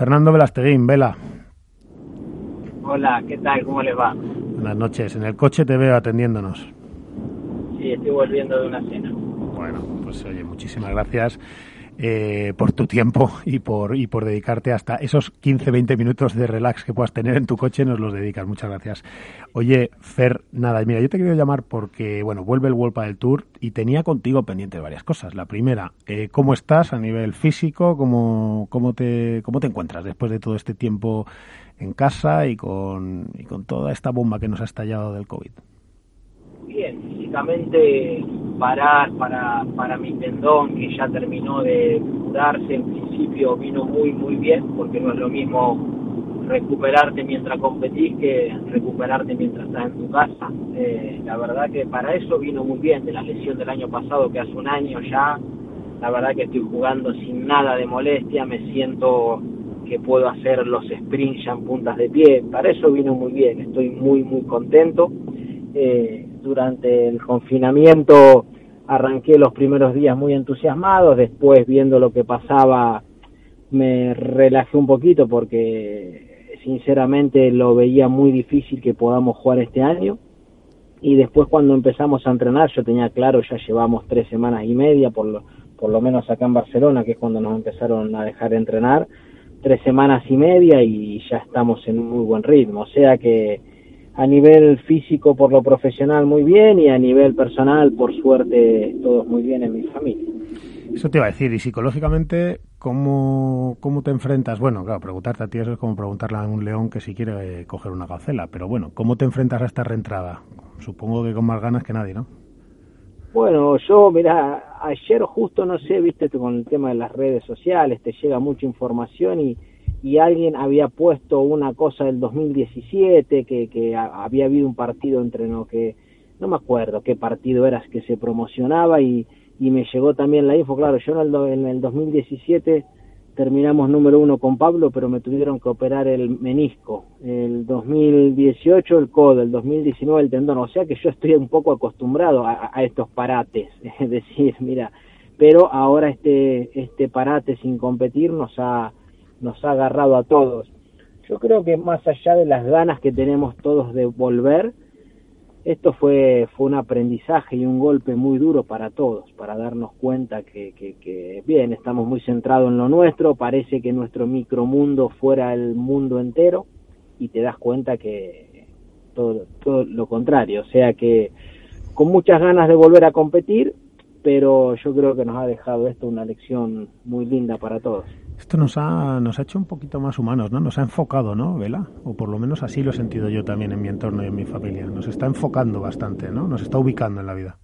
Fernando Velasteguín, Vela. Hola, ¿qué tal? ¿Cómo les va? Buenas noches. En el coche te veo atendiéndonos. Sí, estoy volviendo de una cena. Bueno, pues oye, muchísimas gracias. Eh, por tu tiempo y por, y por dedicarte hasta esos 15-20 minutos de relax que puedas tener en tu coche, nos los dedicas. Muchas gracias. Oye, Fer, nada, mira, yo te quería llamar porque, bueno, vuelve el World del Tour y tenía contigo pendiente varias cosas. La primera, eh, ¿cómo estás a nivel físico? ¿Cómo, cómo, te, ¿Cómo te encuentras después de todo este tiempo en casa y con, y con toda esta bomba que nos ha estallado del COVID? Bien, físicamente parar para, para mi tendón que ya terminó de curarse en principio vino muy muy bien porque no es lo mismo recuperarte mientras competís que recuperarte mientras estás en tu casa. Eh, la verdad que para eso vino muy bien de la lesión del año pasado que hace un año ya, la verdad que estoy jugando sin nada de molestia, me siento que puedo hacer los sprints ya en puntas de pie, para eso vino muy bien, estoy muy muy contento. Eh, durante el confinamiento arranqué los primeros días muy entusiasmados, después viendo lo que pasaba me relajé un poquito porque sinceramente lo veía muy difícil que podamos jugar este año. Y después cuando empezamos a entrenar yo tenía claro ya llevamos tres semanas y media por lo, por lo menos acá en Barcelona que es cuando nos empezaron a dejar entrenar tres semanas y media y ya estamos en un muy buen ritmo. O sea que a nivel físico por lo profesional muy bien y a nivel personal por suerte todos muy bien en mi familia. Eso te iba a decir, y psicológicamente, ¿cómo, cómo te enfrentas? Bueno, claro, preguntarte a ti eso es como preguntarle a un león que si quiere eh, coger una gacela, pero bueno, ¿cómo te enfrentas a esta reentrada? Supongo que con más ganas que nadie, ¿no? Bueno, yo, mira, ayer justo, no sé, viste, con el tema de las redes sociales, te llega mucha información y, y alguien había puesto una cosa del 2017, que, que había habido un partido entre no que no me acuerdo qué partido era que se promocionaba y, y me llegó también la info, claro, yo en el, en el 2017 terminamos número uno con Pablo, pero me tuvieron que operar el menisco, el 2018 el codo, el 2019 el tendón, o sea que yo estoy un poco acostumbrado a, a estos parates, es decir, mira, pero ahora este, este parate sin competir nos ha nos ha agarrado a todos. Yo creo que más allá de las ganas que tenemos todos de volver, esto fue, fue un aprendizaje y un golpe muy duro para todos, para darnos cuenta que, que, bien, estamos muy centrados en lo nuestro, parece que nuestro micromundo fuera el mundo entero y te das cuenta que todo, todo lo contrario, o sea que con muchas ganas de volver a competir, pero yo creo que nos ha dejado esto una lección muy linda para todos. Esto nos ha, nos ha hecho un poquito más humanos, ¿no? Nos ha enfocado, ¿no, Vela? O por lo menos así lo he sentido yo también en mi entorno y en mi familia. Nos está enfocando bastante, ¿no? Nos está ubicando en la vida.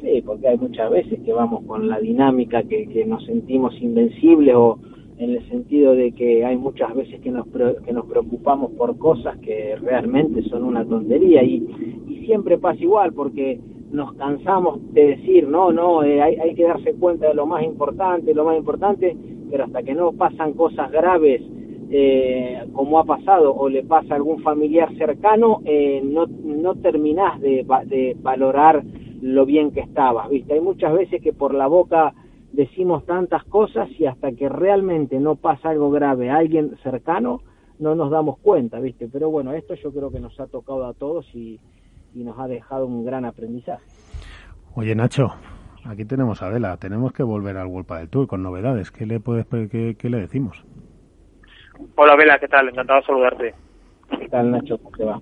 Sí, porque hay muchas veces que vamos con la dinámica que, que nos sentimos invencibles o en el sentido de que hay muchas veces que nos, que nos preocupamos por cosas que realmente son una tontería y, y siempre pasa igual porque nos cansamos de decir, no, no, eh, hay, hay que darse cuenta de lo más importante, lo más importante, pero hasta que no pasan cosas graves eh, como ha pasado o le pasa a algún familiar cercano, eh, no, no terminás de, de valorar lo bien que estabas, ¿viste? Hay muchas veces que por la boca decimos tantas cosas y hasta que realmente no pasa algo grave a alguien cercano, no nos damos cuenta, ¿viste? Pero bueno, esto yo creo que nos ha tocado a todos y, y nos ha dejado un gran aprendizaje. Oye, Nacho, aquí tenemos a Vela, tenemos que volver al World del Tour con novedades. ¿Qué le, puedes, qué, qué le decimos? Hola, Vela, ¿qué tal? Encantado de saludarte. ¿Qué tal, Nacho? ¿Cómo te va?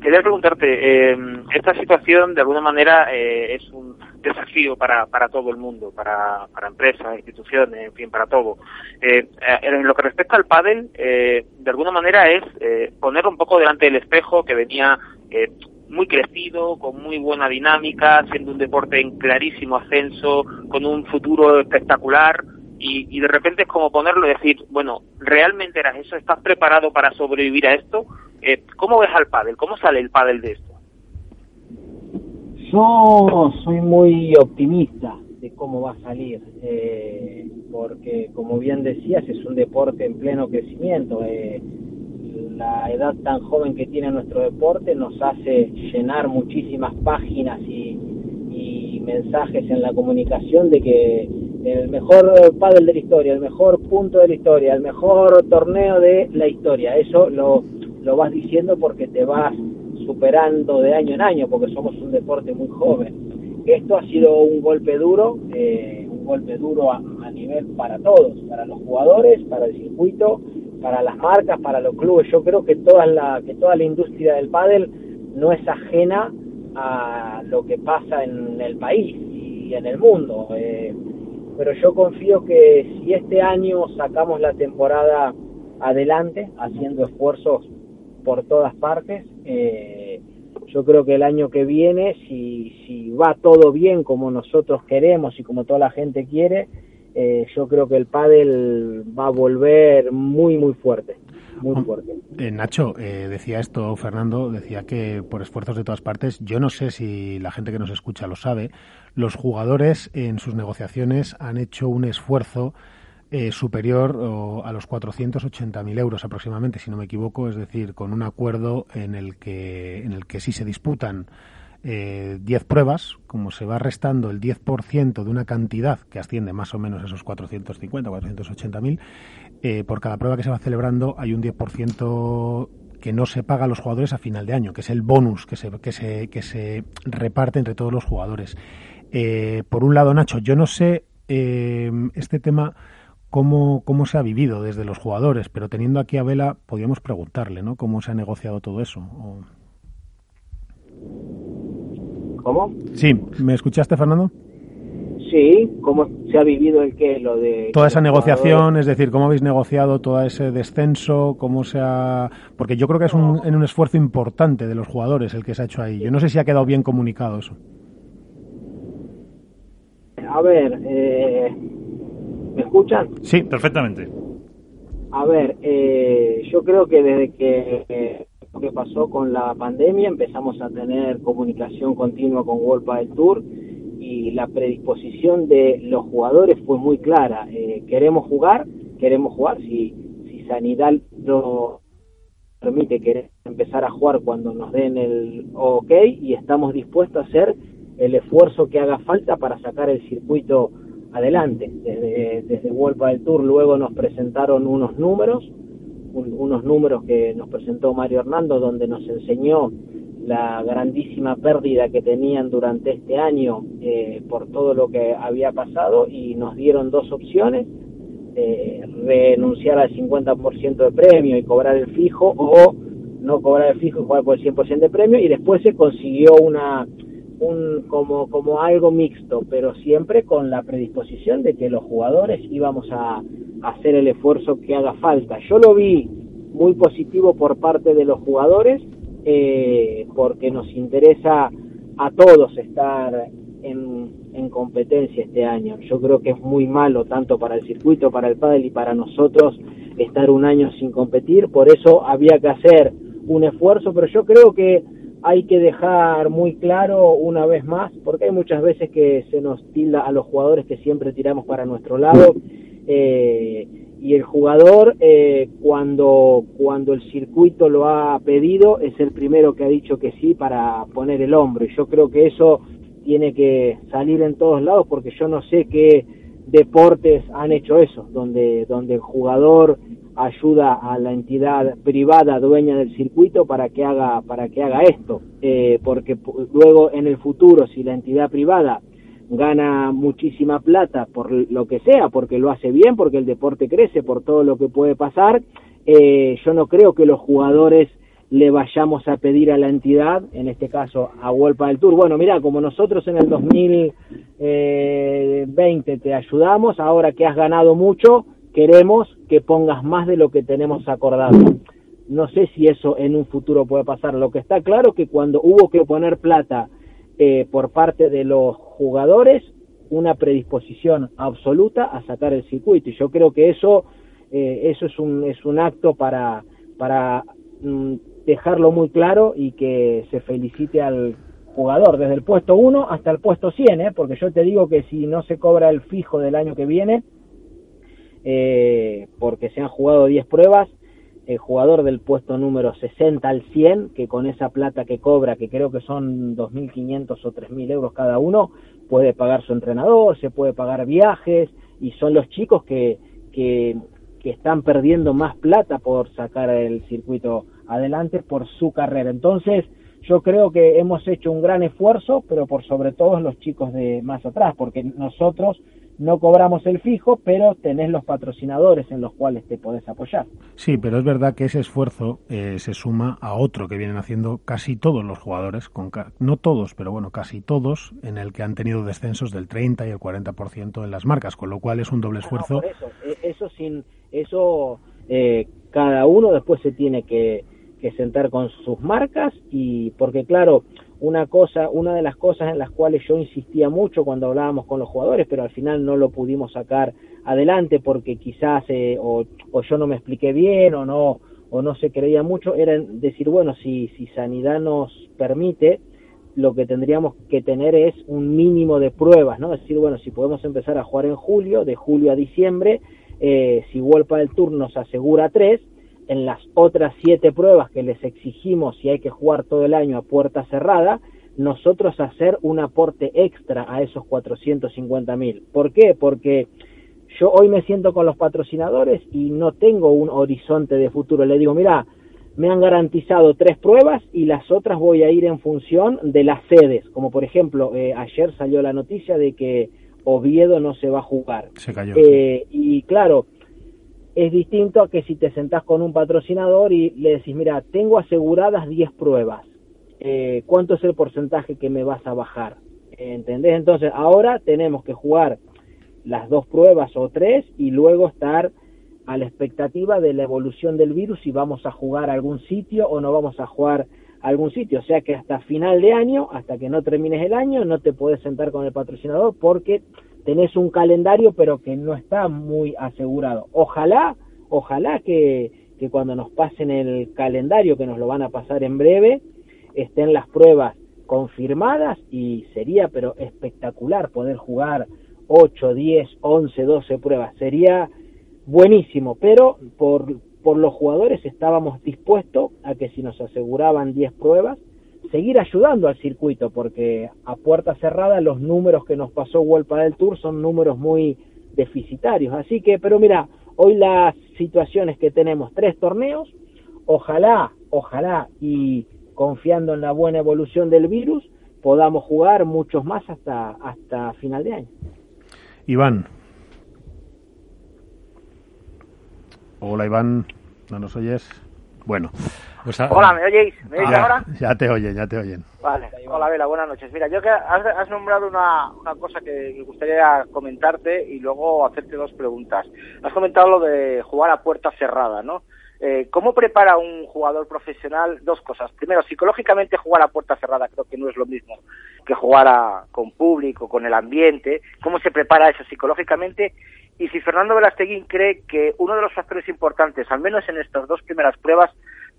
Quería preguntarte, eh, esta situación de alguna manera eh, es un desafío para, para todo el mundo, para, para empresas, instituciones, en fin, para todo. Eh, en lo que respecta al pádel, eh, de alguna manera es eh, poner un poco delante del espejo que venía eh, muy crecido, con muy buena dinámica, siendo un deporte en clarísimo ascenso, con un futuro espectacular, y, y de repente es como ponerlo y decir, bueno, ¿realmente eras eso? ¿Estás preparado para sobrevivir a esto? Eh, ¿Cómo ves al pádel? ¿Cómo sale el pádel de esto? Yo soy muy optimista de cómo va a salir, eh, porque como bien decías, es un deporte en pleno crecimiento. Eh, la edad tan joven que tiene nuestro deporte nos hace llenar muchísimas páginas y, y mensajes en la comunicación de que el mejor pádel de la historia, el mejor punto de la historia, el mejor torneo de la historia. Eso lo, vas diciendo porque te vas superando de año en año, porque somos un deporte muy joven. Esto ha sido un golpe duro, eh, un golpe duro a, nivel para todos, para los jugadores, para el circuito, para las marcas, para los clubes. Yo creo que toda la, que toda la industria del pádel no es ajena a lo que pasa en el país y en el mundo. Eh, pero yo confío que si este año sacamos la temporada adelante, haciendo esfuerzos por todas partes, eh, yo creo que el año que viene, si, si va todo bien como nosotros queremos y como toda la gente quiere, eh, yo creo que el pádel va a volver muy, muy fuerte. Muy fuerte. Eh, Nacho, decía esto, Fernando, decía que por esfuerzos de todas partes, yo no sé si la gente que nos escucha lo sabe, los jugadores en sus negociaciones han hecho un esfuerzo eh, superior a los 480.000 euros aproximadamente, si no me equivoco, es decir, con un acuerdo en el que, en el que si se disputan eh, 10 pruebas, como se va restando el 10% de una cantidad que asciende más o menos a esos 450, 480.000, eh, por cada prueba que se va celebrando hay un 10% que no se paga a los jugadores a final de año, que es el bonus que se, que se, que se reparte entre todos los jugadores. Eh, por un lado, Nacho, yo no sé eh, este tema cómo, cómo se ha vivido desde los jugadores, pero teniendo aquí a Vela, podríamos preguntarle, ¿no? ¿Cómo se ha negociado todo eso? ¿Cómo? Sí, ¿me escuchaste, Fernando? Sí, ¿cómo se ha vivido el qué? Lo de... Toda esa negociación, es decir, ¿cómo habéis negociado todo ese descenso? ¿Cómo se ha...? Porque yo creo que es un, en un esfuerzo importante de los jugadores el que se ha hecho ahí. Yo no sé si ha quedado bien comunicado eso. A ver, eh, ¿Me escuchan? Sí, perfectamente. A ver, eh, yo creo que desde que lo que pasó con la pandemia empezamos a tener comunicación continua con World del Tour y la predisposición de los jugadores fue muy clara. Eh, queremos jugar, queremos jugar. Si, si Sanidad lo permite, querer empezar a jugar cuando nos den el OK y estamos dispuestos a hacer el esfuerzo que haga falta para sacar el circuito adelante. Desde, desde Vuelva del Tour luego nos presentaron unos números, unos números que nos presentó Mario Hernando, donde nos enseñó la grandísima pérdida que tenían durante este año eh, por todo lo que había pasado y nos dieron dos opciones, eh, renunciar al 50% de premio y cobrar el fijo o no cobrar el fijo y jugar por el 100% de premio y después se consiguió una un, como, como algo mixto, pero siempre con la predisposición de que los jugadores íbamos a, hacer el esfuerzo que haga falta. Yo lo vi muy positivo por parte de los jugadores, eh, porque nos interesa a todos estar en, en, competencia este año. Yo creo que es muy malo tanto para el circuito, para el pádel y para nosotros estar un año sin competir, por eso había que hacer un esfuerzo, pero yo creo que hay que dejar muy claro una vez más, porque hay muchas veces que se nos tilda a los jugadores que siempre tiramos para nuestro lado, eh, y el jugador eh, cuando, cuando el circuito lo ha pedido es el primero que ha dicho que sí para poner el hombro, y yo creo que eso tiene que salir en todos lados, porque yo no sé qué deportes han hecho eso, donde, donde el jugador ayuda a la entidad privada dueña del circuito para que haga para que haga esto. Eh, porque luego en el futuro si la entidad privada gana muchísima plata por lo que sea porque lo hace bien porque el deporte crece por todo lo que puede pasar eh, yo no creo que los jugadores le vayamos a pedir a la entidad, en este caso a Wolpa del Tour, bueno, mira, como nosotros en el 2020 eh, te ayudamos, ahora que has ganado mucho, queremos que pongas más de lo que tenemos acordado. No sé si eso en un futuro puede pasar. Lo que está claro que cuando hubo que poner plata eh, por parte de los jugadores, una predisposición absoluta a sacar el circuito. Y yo creo que eso, eh, eso es un, es un acto para, para mm, dejarlo muy claro y que se felicite al jugador desde el puesto 1 hasta el puesto 100, ¿eh? porque yo te digo que si no se cobra el fijo del año que viene, eh, porque se han jugado 10 pruebas, el jugador del puesto número 60 al 100, que con esa plata que cobra, que creo que son 2.500 o 3.000 euros cada uno, puede pagar su entrenador, se puede pagar viajes, y son los chicos que, que, que están perdiendo más plata por sacar el circuito adelante por su carrera. Entonces, yo creo que hemos hecho un gran esfuerzo, pero por sobre todo los chicos de más atrás, porque nosotros no cobramos el fijo, pero tenés los patrocinadores en los cuales te podés apoyar. Sí, pero es verdad que ese esfuerzo eh, se suma a otro que vienen haciendo casi todos los jugadores, con no todos, pero bueno, casi todos, en el que han tenido descensos del 30 y el 40% en las marcas, con lo cual es un doble esfuerzo. eso, eh, eso sin eso eh, cada uno después se tiene que que sentar con sus marcas y porque claro, una cosa, una de las cosas en las cuales yo insistía mucho cuando hablábamos con los jugadores, pero al final no lo pudimos sacar adelante porque quizás eh, o, yo no me expliqué bien o no o no se creía mucho, era decir, bueno, si, si Sanidad nos permite, lo que tendríamos que tener es un mínimo de pruebas, ¿no? Es decir, bueno, si podemos empezar a jugar en julio, de julio a diciembre, eh, si Vuelpa del Tour nos asegura tres, en las otras siete pruebas que les exigimos si hay que jugar todo el año a puerta cerrada, nosotros hacer un aporte extra a esos 450 mil. ¿Por qué? Porque yo hoy me siento con los patrocinadores y no tengo un horizonte de futuro. Le digo, mira, me han garantizado tres pruebas y las otras voy a ir en función de las sedes. Como por ejemplo, eh, ayer salió la noticia de que Oviedo no se va a jugar. Se cayó. Eh, y claro, es distinto a que si te sentás con un patrocinador y le decís, mira, tengo aseguradas 10 pruebas, eh, ¿cuánto es el porcentaje que me vas a bajar? ¿Entendés? Entonces, ahora tenemos que jugar las dos pruebas o tres y luego estar a la expectativa de la evolución del virus si vamos a jugar a algún sitio o no vamos a jugar algún sitio. O sea que hasta final de año, hasta que no termines el año, no te puedes sentar con el patrocinador porque tenés un calendario pero que no está muy asegurado. Ojalá, ojalá que, cuando nos pasen el calendario, que nos lo van a pasar en breve, estén las pruebas confirmadas y sería pero espectacular poder jugar 8, 10, 11, 12 pruebas. Sería buenísimo, pero por, por los jugadores estábamos dispuestos a que si nos aseguraban 10 pruebas, seguir ayudando al circuito, porque a puerta cerrada los números que nos pasó World del Tour son números muy deficitarios. Así que, pero mira, hoy las situaciones que tenemos, tres torneos, ojalá, ojalá, y confiando en la buena evolución del virus, podamos jugar muchos más hasta, hasta final de año. Iván. Hola Iván, ¿no nos oyes? Bueno, pues Hola, ¿me oyéis? ¿Me oís ahora? Ya te oyen, ya te oyen. Vale. Hola, Vela, buenas noches. Mira, yo que has, nombrado una, una, cosa que me gustaría comentarte y luego hacerte dos preguntas. Has comentado lo de jugar a puerta cerrada, ¿no? Eh, ¿Cómo prepara un jugador profesional? Dos cosas. Primero, psicológicamente jugar a puerta cerrada creo que no es lo mismo que jugar con público, con el ambiente. ¿Cómo se prepara eso psicológicamente? Y si Fernando Velasteguín cree que uno de los factores importantes, al menos en estas dos primeras pruebas,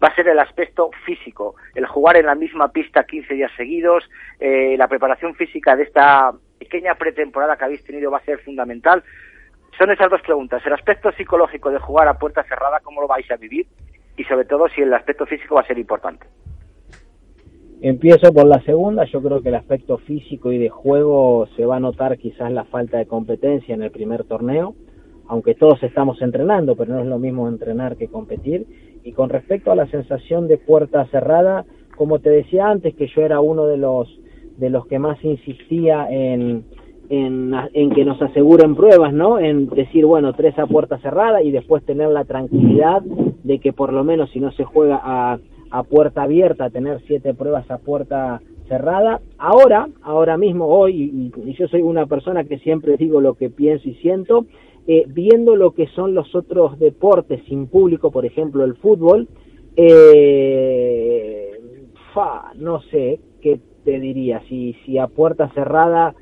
va a ser el aspecto físico, el jugar en la misma pista 15 días seguidos, eh, la preparación física de esta pequeña pretemporada que habéis tenido va a ser fundamental. Son esas dos preguntas, el aspecto psicológico de jugar a puerta cerrada, cómo lo vais a vivir y sobre todo si el aspecto físico va a ser importante. Empiezo por la segunda, yo creo que el aspecto físico y de juego se va a notar quizás la falta de competencia en el primer torneo, aunque todos estamos entrenando, pero no es lo mismo entrenar que competir y con respecto a la sensación de puerta cerrada, como te decía antes, que yo era uno de los, de los que más insistía en, en, que nos aseguren pruebas, ¿no? En decir, bueno, tres a puerta cerrada y después tener la tranquilidad de que por lo menos si no se juega a, a puerta abierta, tener siete pruebas a puerta cerrada. Ahora, ahora mismo, hoy, y yo soy una persona que siempre digo lo que pienso y siento, eh, viendo lo que son los otros deportes sin público, por ejemplo el fútbol, eh, fa, no sé qué te diría, si, si a puerta cerrada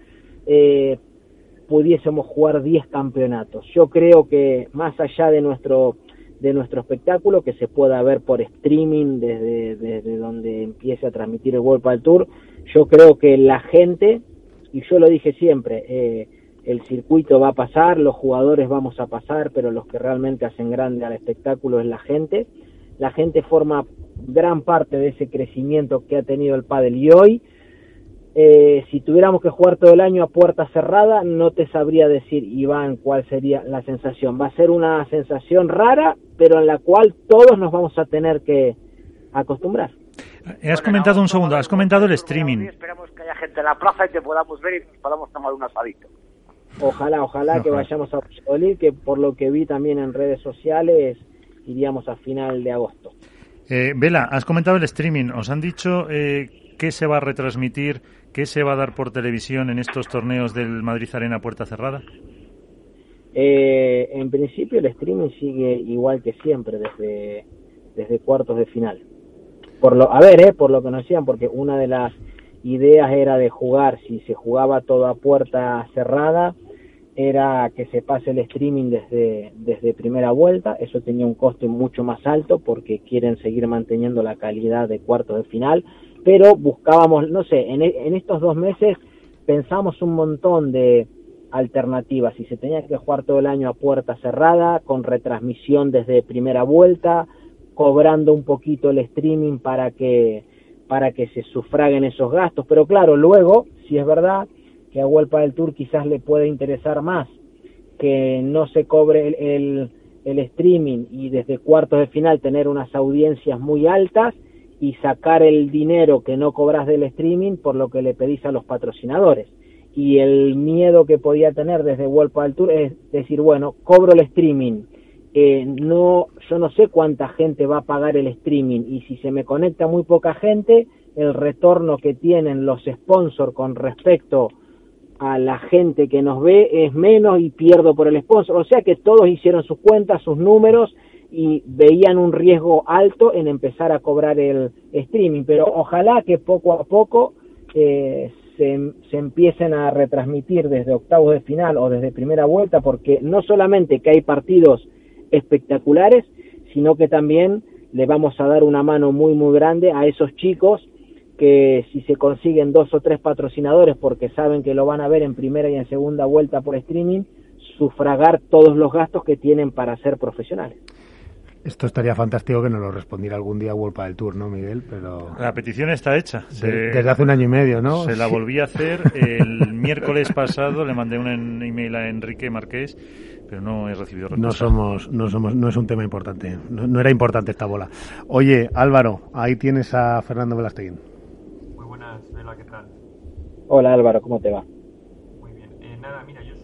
eh, pudiésemos jugar 10 campeonatos. Yo creo que más allá de nuestro de nuestro espectáculo que se pueda ver por streaming desde, desde donde empiece a transmitir el World Padel Tour, yo creo que la gente, y yo lo dije siempre, eh, el circuito va a pasar, los jugadores vamos a pasar, pero los que realmente hacen grande al espectáculo es la gente. la gente forma gran parte de ese crecimiento que ha tenido el pádel y hoy eh, si tuviéramos que jugar todo el año a puerta cerrada, no te sabría decir, Iván, cuál sería la sensación. Va a ser una sensación rara, pero en la cual todos nos vamos a tener que acostumbrar. Eh, has comentado un segundo, has comentado el streaming. Esperamos que haya gente en la plaza y que podamos ver y podamos tomar un asadito. Ojalá, ojalá que vayamos a Valladolid, que por lo que vi también en redes sociales, iríamos a final de agosto. Eh, Vela, has comentado el streaming. ¿Os han dicho eh, qué se va a retransmitir ¿Qué se va a dar por televisión en estos torneos del Madrid Arena puerta cerrada? Eh, en principio el streaming sigue igual que siempre desde, desde cuartos de final. Por lo, a ver, eh, por lo que nos decían, porque una de las ideas era de jugar, si se jugaba todo a puerta cerrada, era que se pase el streaming desde, desde primera vuelta, eso tenía un coste mucho más alto porque quieren seguir manteniendo la calidad de cuartos de final, pero buscábamos, no sé, en, en estos dos meses pensamos un montón de alternativas. Si se tenía que jugar todo el año a puerta cerrada, con retransmisión desde primera vuelta, cobrando un poquito el streaming para que para que se sufraguen esos gastos. Pero claro, luego, si es verdad que a Huelpa del Tour quizás le puede interesar más que no se cobre el, streaming y desde cuartos de final tener unas audiencias muy altas, y sacar el dinero que no cobras del streaming por lo que le pedís a los patrocinadores. Y el miedo que podía tener desde World del Tour es decir, bueno, cobro el streaming, eh, no, yo no sé cuánta gente va a pagar el streaming y si se me conecta muy poca gente, el retorno que tienen los sponsors con respecto a la gente que nos ve es menos y pierdo por el sponsor. O sea que todos hicieron sus cuentas, sus números y veían un riesgo alto en empezar a cobrar el streaming, pero ojalá que poco a poco eh, se, se, empiecen a retransmitir desde octavos de final o desde primera vuelta, porque no solamente que hay partidos espectaculares, sino que también le vamos a dar una mano muy muy grande a esos chicos que si se consiguen dos o tres patrocinadores porque saben que lo van a ver en primera y en segunda vuelta por streaming, sufragar todos los gastos que tienen para ser profesionales. Esto estaría fantástico que nos lo respondiera algún día World del Tour, ¿no, Miguel? Pero la petición está hecha. desde hace un año y medio, ¿no? Se la volví a hacer el miércoles pasado. Le mandé un email a Enrique Marqués, pero no he recibido respuesta. No somos, no somos, no es un tema importante. No, era importante esta bola. Oye, Álvaro, ahí tienes a Fernando Velasteguín. Vela, ¿qué tal? Hola Álvaro, ¿cómo te va? Muy bien. Eh, nada, mira, yo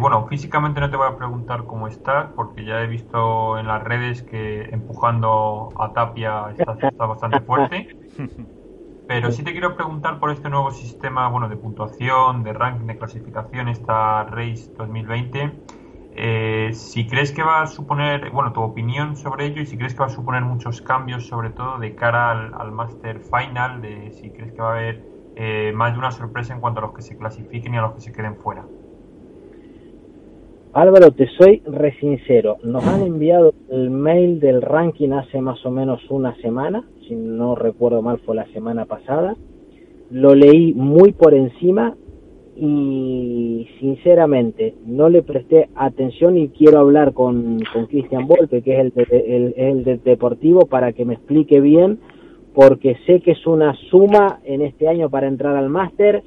bueno, físicamente no te voy a preguntar cómo estás, porque ya he visto en las redes que empujando a Tapia está, bastante fuerte. Pero sí te quiero preguntar por este nuevo sistema, bueno, de puntuación, de ranking, de clasificación, esta Race 2020. Eh, si crees que va a suponer, bueno, tu opinión sobre ello y si crees que va a suponer muchos cambios, sobre todo de cara al, Master Final, de si crees que va a haber eh, más de una sorpresa en cuanto a los que se clasifiquen y a los que se queden fuera. Álvaro, te soy re sincero. Nos han enviado el mail del ranking hace más o menos una semana, si no recuerdo mal fue la semana pasada. Lo leí muy por encima y sinceramente no le presté atención y quiero hablar con, con Cristian Volpe, que es el, el del Deportivo, para que me explique bien, porque sé que es una suma en este año para entrar al máster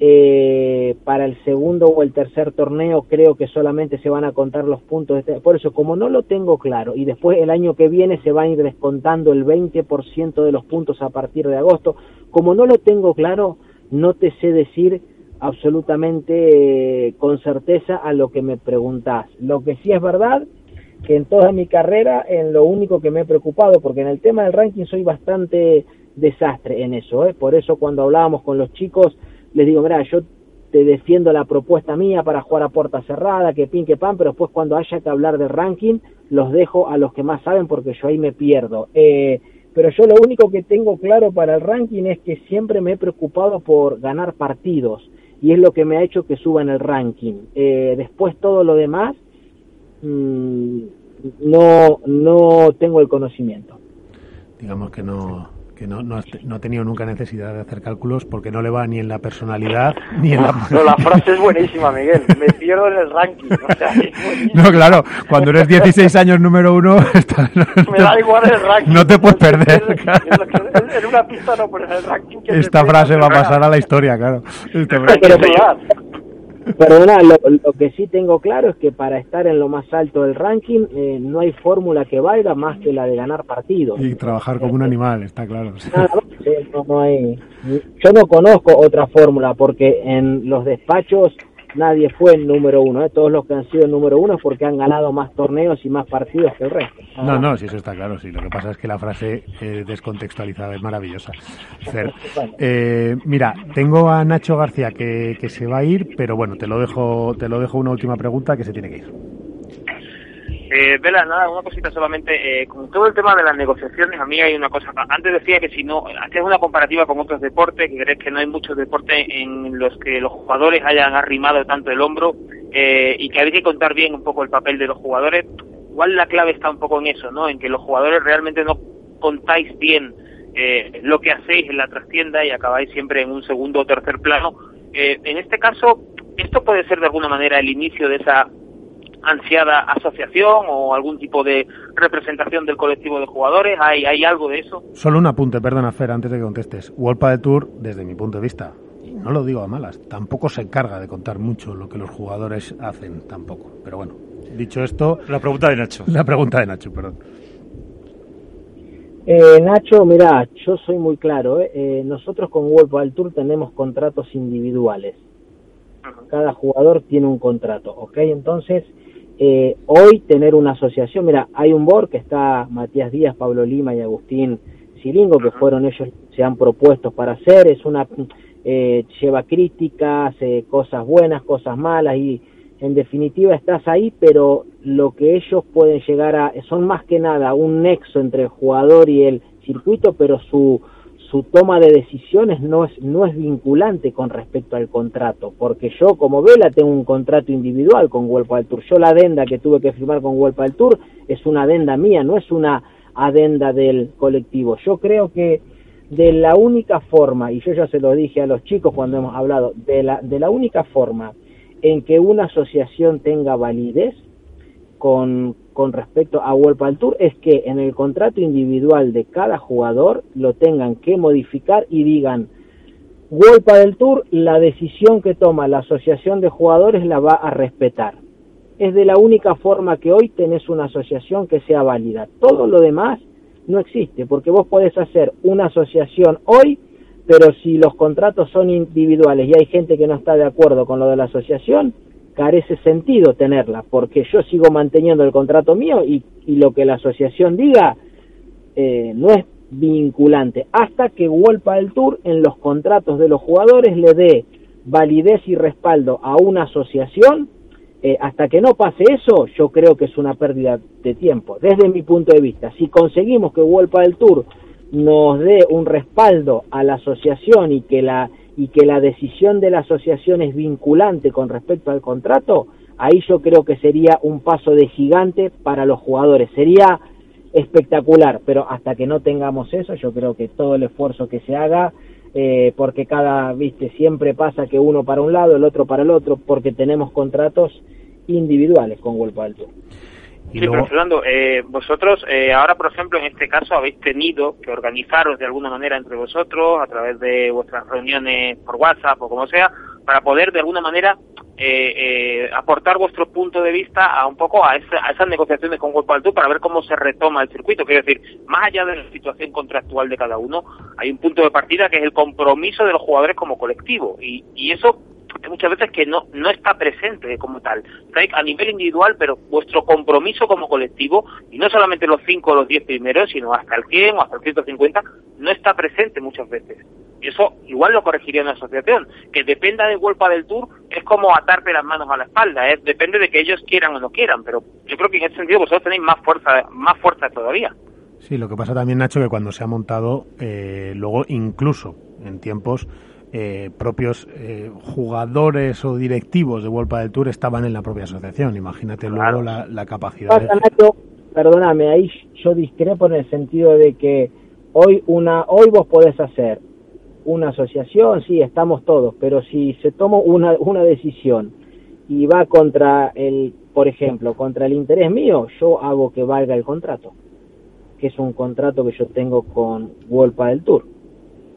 eh, para el segundo o el tercer torneo creo que solamente se van a contar los puntos. Este, por eso, como no lo tengo claro y después el año que viene se va a ir descontando el 20% de los puntos a partir de agosto, como no lo tengo claro, no te sé decir absolutamente eh, con certeza a lo que me preguntás. Lo que sí es verdad que en toda mi carrera, en lo único que me he preocupado, porque en el tema del ranking soy bastante desastre en eso, ¿eh? por eso cuando hablábamos con los chicos les digo, mira, yo te defiendo la propuesta mía para jugar a puerta cerrada, que pin, que pan, pero después cuando haya que hablar de ranking, los dejo a los que más saben porque yo ahí me pierdo. Eh, pero yo lo único que tengo claro para el ranking es que siempre me he preocupado por ganar partidos y es lo que me ha hecho que suba en el ranking. Eh, después todo lo demás mmm, no, no tengo el conocimiento. Digamos que no, que no, no, ha tenido nunca necesidad de hacer cálculos porque no le va ni en la personalidad ni en la... No, la frase es buenísima, Miguel. Me pierdo en el ranking. no, claro, cuando eres 16 años número uno... Me da igual el ranking. No te puedes perder. En una pista no, pero en el ranking... Esta frase va a pasar a la historia, claro. Esta Perdona, lo, lo, que sí tengo claro es que para estar en lo más alto del ranking eh, no hay fórmula que valga más que la de ganar partidos. Y trabajar como un animal, está claro. no hay, yo no conozco otra fórmula porque en los despachos nadie fue el número uno. ¿eh? Todos los que han sido el número uno es porque han ganado más torneos y más partidos que el resto. No, no, sí, eso está claro. Sí, lo que pasa es que la frase eh, descontextualizada es maravillosa. Eh, mira, tengo a Nacho García que, que se va a ir, pero bueno, te lo dejo, te lo dejo una última pregunta que se tiene que ir. Eh, Vela, nada, una cosita solamente. Eh, con todo el tema de las negociaciones, a mí hay una cosa. Antes decía que si no, hacías una comparativa con otros deportes, que crees que no hay muchos deportes en los que los jugadores hayan arrimado tanto el hombro eh, y que hay que contar bien un poco el papel de los jugadores. Igual la clave está un poco en eso, ¿no? En que los jugadores realmente no contáis bien eh, lo que hacéis en la trastienda y acabáis siempre en un segundo o tercer plano. Eh, en este caso, esto puede ser de alguna manera el inicio de esa ansiada asociación o algún tipo de representación del colectivo de jugadores? ¿Hay, hay algo de eso? Solo un apunte, perdona Fer, antes de que contestes. World de Tour, desde mi punto de vista, y no lo digo a malas, tampoco se encarga de contar mucho lo que los jugadores hacen, tampoco. Pero bueno, dicho esto... La pregunta de Nacho. La pregunta de Nacho, perdón. Eh, Nacho, mira, yo soy muy claro. ¿eh? Eh, nosotros con World Tour tenemos contratos individuales. Cada jugador tiene un contrato, ¿ok? Entonces, eh, hoy tener una asociación, mira, hay un board que está Matías Díaz, Pablo Lima y Agustín Silingo, que fueron ellos, se han propuesto para hacer, es una, eh, lleva críticas, eh, cosas buenas, cosas malas y en definitiva estás ahí, pero lo que ellos pueden llegar a, son más que nada un nexo entre el jugador y el circuito, pero su, su toma de decisiones no es, no es vinculante con respecto al contrato, porque yo como Vela tengo un contrato individual con Huelpa del Tour. Yo la adenda que tuve que firmar con Huelpa del Tour es una adenda mía, no es una adenda del colectivo. Yo creo que de la única forma, y yo ya se lo dije a los chicos cuando hemos hablado, de la, de la única forma en que una asociación tenga validez con, con respecto a World al Tour es que en el contrato individual de cada jugador lo tengan que modificar y digan World del Tour, la decisión que toma la asociación de jugadores la va a respetar. Es de la única forma que hoy tenés una asociación que sea válida. Todo lo demás no existe, porque vos podés hacer una asociación hoy, pero si los contratos son individuales y hay gente que no está de acuerdo con lo de la asociación, carece sentido tenerla, porque yo sigo manteniendo el contrato mío y, lo que la asociación diga eh, no es vinculante, hasta que Wolpa del Tour en los contratos de los jugadores le dé validez y respaldo a una asociación, eh, hasta que no pase eso, yo creo que es una pérdida de tiempo, desde mi punto de vista. Si conseguimos que Wolpa del Tour nos dé un respaldo a la asociación y que la y que la decisión de la asociación es vinculante con respecto al contrato, ahí yo creo que sería un paso de gigante para los jugadores. Sería espectacular, pero hasta que no tengamos eso, yo creo que todo el esfuerzo que se haga, eh, porque cada, viste, siempre pasa que uno para un lado, el otro para el otro, porque tenemos contratos individuales con World Alto. Sí, pero Fernando, eh, vosotros eh, ahora, por ejemplo, en este caso habéis tenido que organizaros de alguna manera entre vosotros a través de vuestras reuniones por WhatsApp o como sea, para poder de alguna manera eh, aportar vuestro punto de vista a un poco a, esas negociaciones con World Tour para ver cómo se retoma el circuito. Quiero decir, más allá de la situación contractual de cada uno, hay un punto de partida que es el compromiso de los jugadores como colectivo y, y eso muchas veces que no, no está presente como tal. A nivel individual, pero vuestro compromiso como colectivo, y no solamente los 5 o los 10 primeros, sino hasta el 100 o hasta el 150, no está presente muchas veces. Y eso igual lo corregiría una asociación. Que dependa de Golpa del Tour es como atarte las manos a la espalda, ¿eh? depende de que ellos quieran o no quieran, pero yo creo que en ese sentido vosotros tenéis más fuerza, más fuerza todavía. Sí, lo que pasa también, Nacho, que cuando se ha montado, eh, luego incluso en tiempos eh, propios eh, jugadores o directivos de World del Tour estaban en la propia asociación. Imagínate luego la, capacidad. Perdóname, ahí yo discrepo en el sentido de que Hoy, una, hoy vos podés hacer una asociación, sí, estamos todos, pero si se toma una, una decisión y va contra el, por ejemplo, contra el interés mío, yo hago que valga el contrato, que es un contrato que yo tengo con Wolpa del Tour.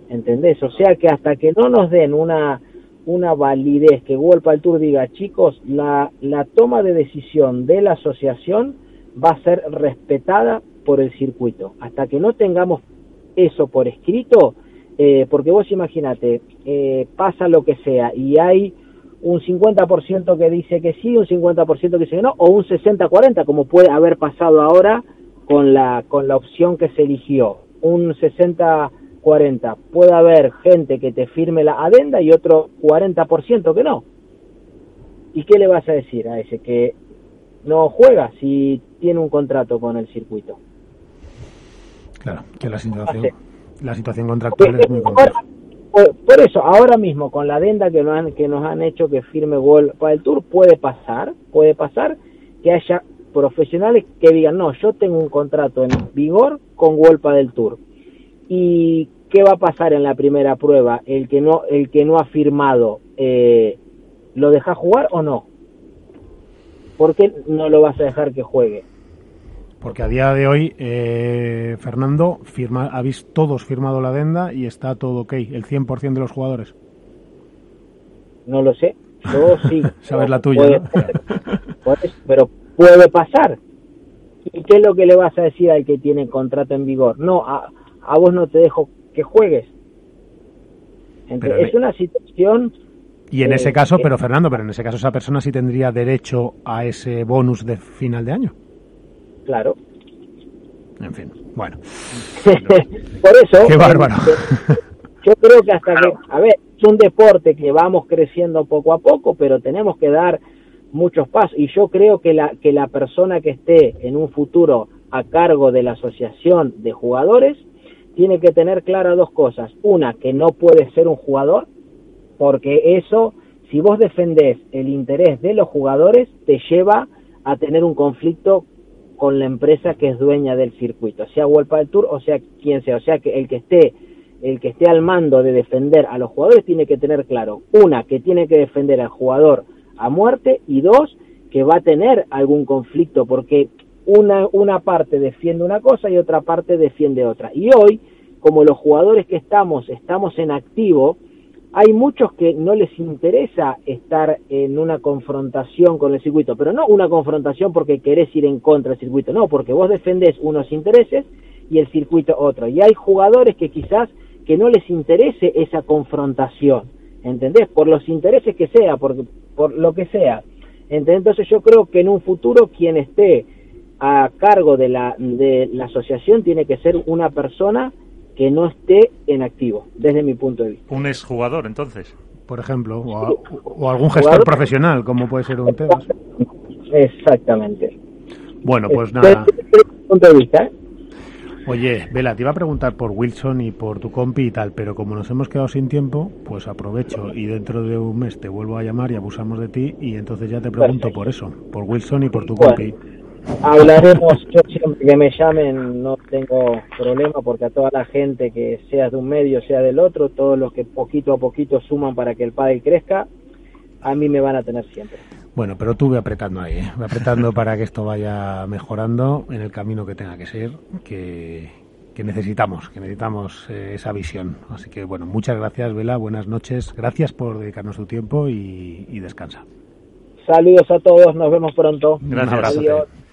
¿Entendés? O sea que hasta que no nos den una, una validez, que Wolpa del Tour diga, chicos, la, la toma de decisión de la asociación va a ser respetada por el circuito. Hasta que no tengamos eso por escrito, eh, porque vos imagínate, eh, pasa lo que sea y hay un 50% que dice que sí, un 50% que dice que no, o un 60-40, como puede haber pasado ahora con la, con la opción que se eligió. Un 60-40. Puede haber gente que te firme la adenda y otro 40% que no. ¿Y qué le vas a decir a ese que no juega si tiene un contrato con el circuito? Claro, que la situación, la situación contractual es muy compleja. Por, eso, ahora mismo, con la adenda que nos han, que nos han hecho que firme Gol para el Tour, puede pasar, puede pasar que haya profesionales que digan, no, yo tengo un contrato en vigor con Golpa del Tour. ¿Y qué va a pasar en la primera prueba? El que no, el que no ha firmado, eh, ¿lo deja jugar o no? ¿Por qué no lo vas a dejar que juegue? Porque a día de hoy, eh, Fernando, firma, habéis todos firmado la adenda y está todo ok, el 100% de los jugadores. No lo sé, yo sí. Sabes la tuya. pero puede pasar. ¿Y qué es lo que le vas a decir al que tiene contrato en vigor? No, a, a vos no te dejo que juegues. es una situación... Y en ese caso, pero Fernando, pero en ese caso esa persona sí tendría derecho a ese bonus de final de año. Claro. En fin, bueno. Por eso... Qué bárbaro. Yo creo que hasta que... A ver, es un deporte que vamos creciendo poco a poco, pero tenemos que dar muchos pasos y yo creo que la, que la persona que esté en un futuro a cargo de la asociación de jugadores tiene que tener claras dos cosas. Una, que no puede ser un jugador, porque eso, si vos defendés el interés de los jugadores, te lleva a tener un conflicto con la empresa que es dueña del circuito, sea World del Tour o sea quien sea. O sea que el que esté el que esté al mando de defender a los jugadores tiene que tener claro, una, que tiene que defender al jugador a muerte y dos, que va a tener algún conflicto porque una, una parte defiende una cosa y otra parte defiende otra. Y hoy, como los jugadores que estamos, estamos en activo, hay muchos que no les interesa estar en una confrontación con el circuito, pero no una confrontación porque querés ir en contra del circuito, no, porque vos defendés unos intereses y el circuito otro. Y hay jugadores que quizás que no les interese esa confrontación, ¿entendés? Por los intereses que sea, por, por lo que sea. Entonces yo creo que en un futuro quien esté a cargo de la, de la asociación tiene que ser una persona que no esté en activo, desde mi punto de vista. Un exjugador, entonces. Por ejemplo, o, algún gestor profesional, como puede ser un tema. Exactamente. Bueno, pues nada. Desde, mi punto de vista, ¿eh? Oye, Vela, te iba a preguntar por Wilson y por tu compi y tal, pero como nos hemos quedado sin tiempo, pues aprovecho y dentro de un mes te vuelvo a llamar y abusamos de ti y entonces ya te pregunto por eso, por Wilson y por tu compi. Hablaremos, yo siempre que me llamen no tengo problema porque a toda la gente que sea de un medio, sea del otro, todos los que poquito a poquito suman para que el padre crezca, a mí me van a tener siempre. Bueno, pero tú ve apretando ahí, ¿eh? apretando para que esto vaya mejorando en el camino que tenga que ser, que, necesitamos, que necesitamos eh, esa visión. Así que bueno, muchas gracias, Vela, buenas noches, gracias por dedicarnos tu tiempo y, descansa. Saludos a todos, nos vemos pronto. Gracias.